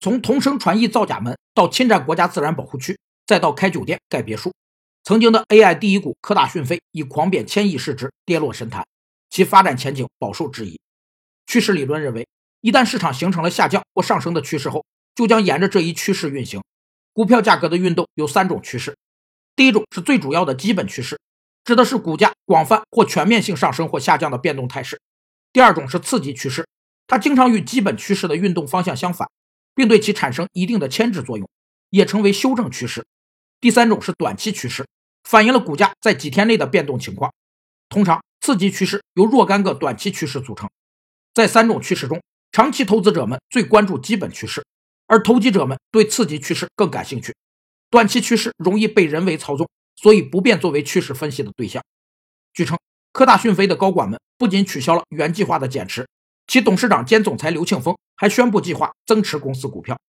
从同声传译造假门到侵占国家自然保护区，再到开酒店盖别墅，曾经的 AI 第一股科大讯飞以狂贬千亿市值跌落神坛，其发展前景饱受质疑。趋势理论认为，一旦市场形成了下降或上升的趋势后，就将沿着这一趋势运行。股票价格的运动有三种趋势，第一种是最主要的基本趋势，指的是股价广泛或全面性上升或下降的变动态势；第二种是次级趋势，它经常与基本趋势的运动方向相反。并对其产生一定的牵制作用，也称为修正趋势。第三种是短期趋势，反映了股价在几天内的变动情况。通常，次级趋势由若干个短期趋势组成。在三种趋势中，长期投资者们最关注基本趋势，而投机者们对次级趋势更感兴趣。短期趋势容易被人为操纵，所以不便作为趋势分析的对象。据称，科大讯飞的高管们不仅取消了原计划的减持。其董事长兼总裁刘庆峰还宣布计划增持公司股票，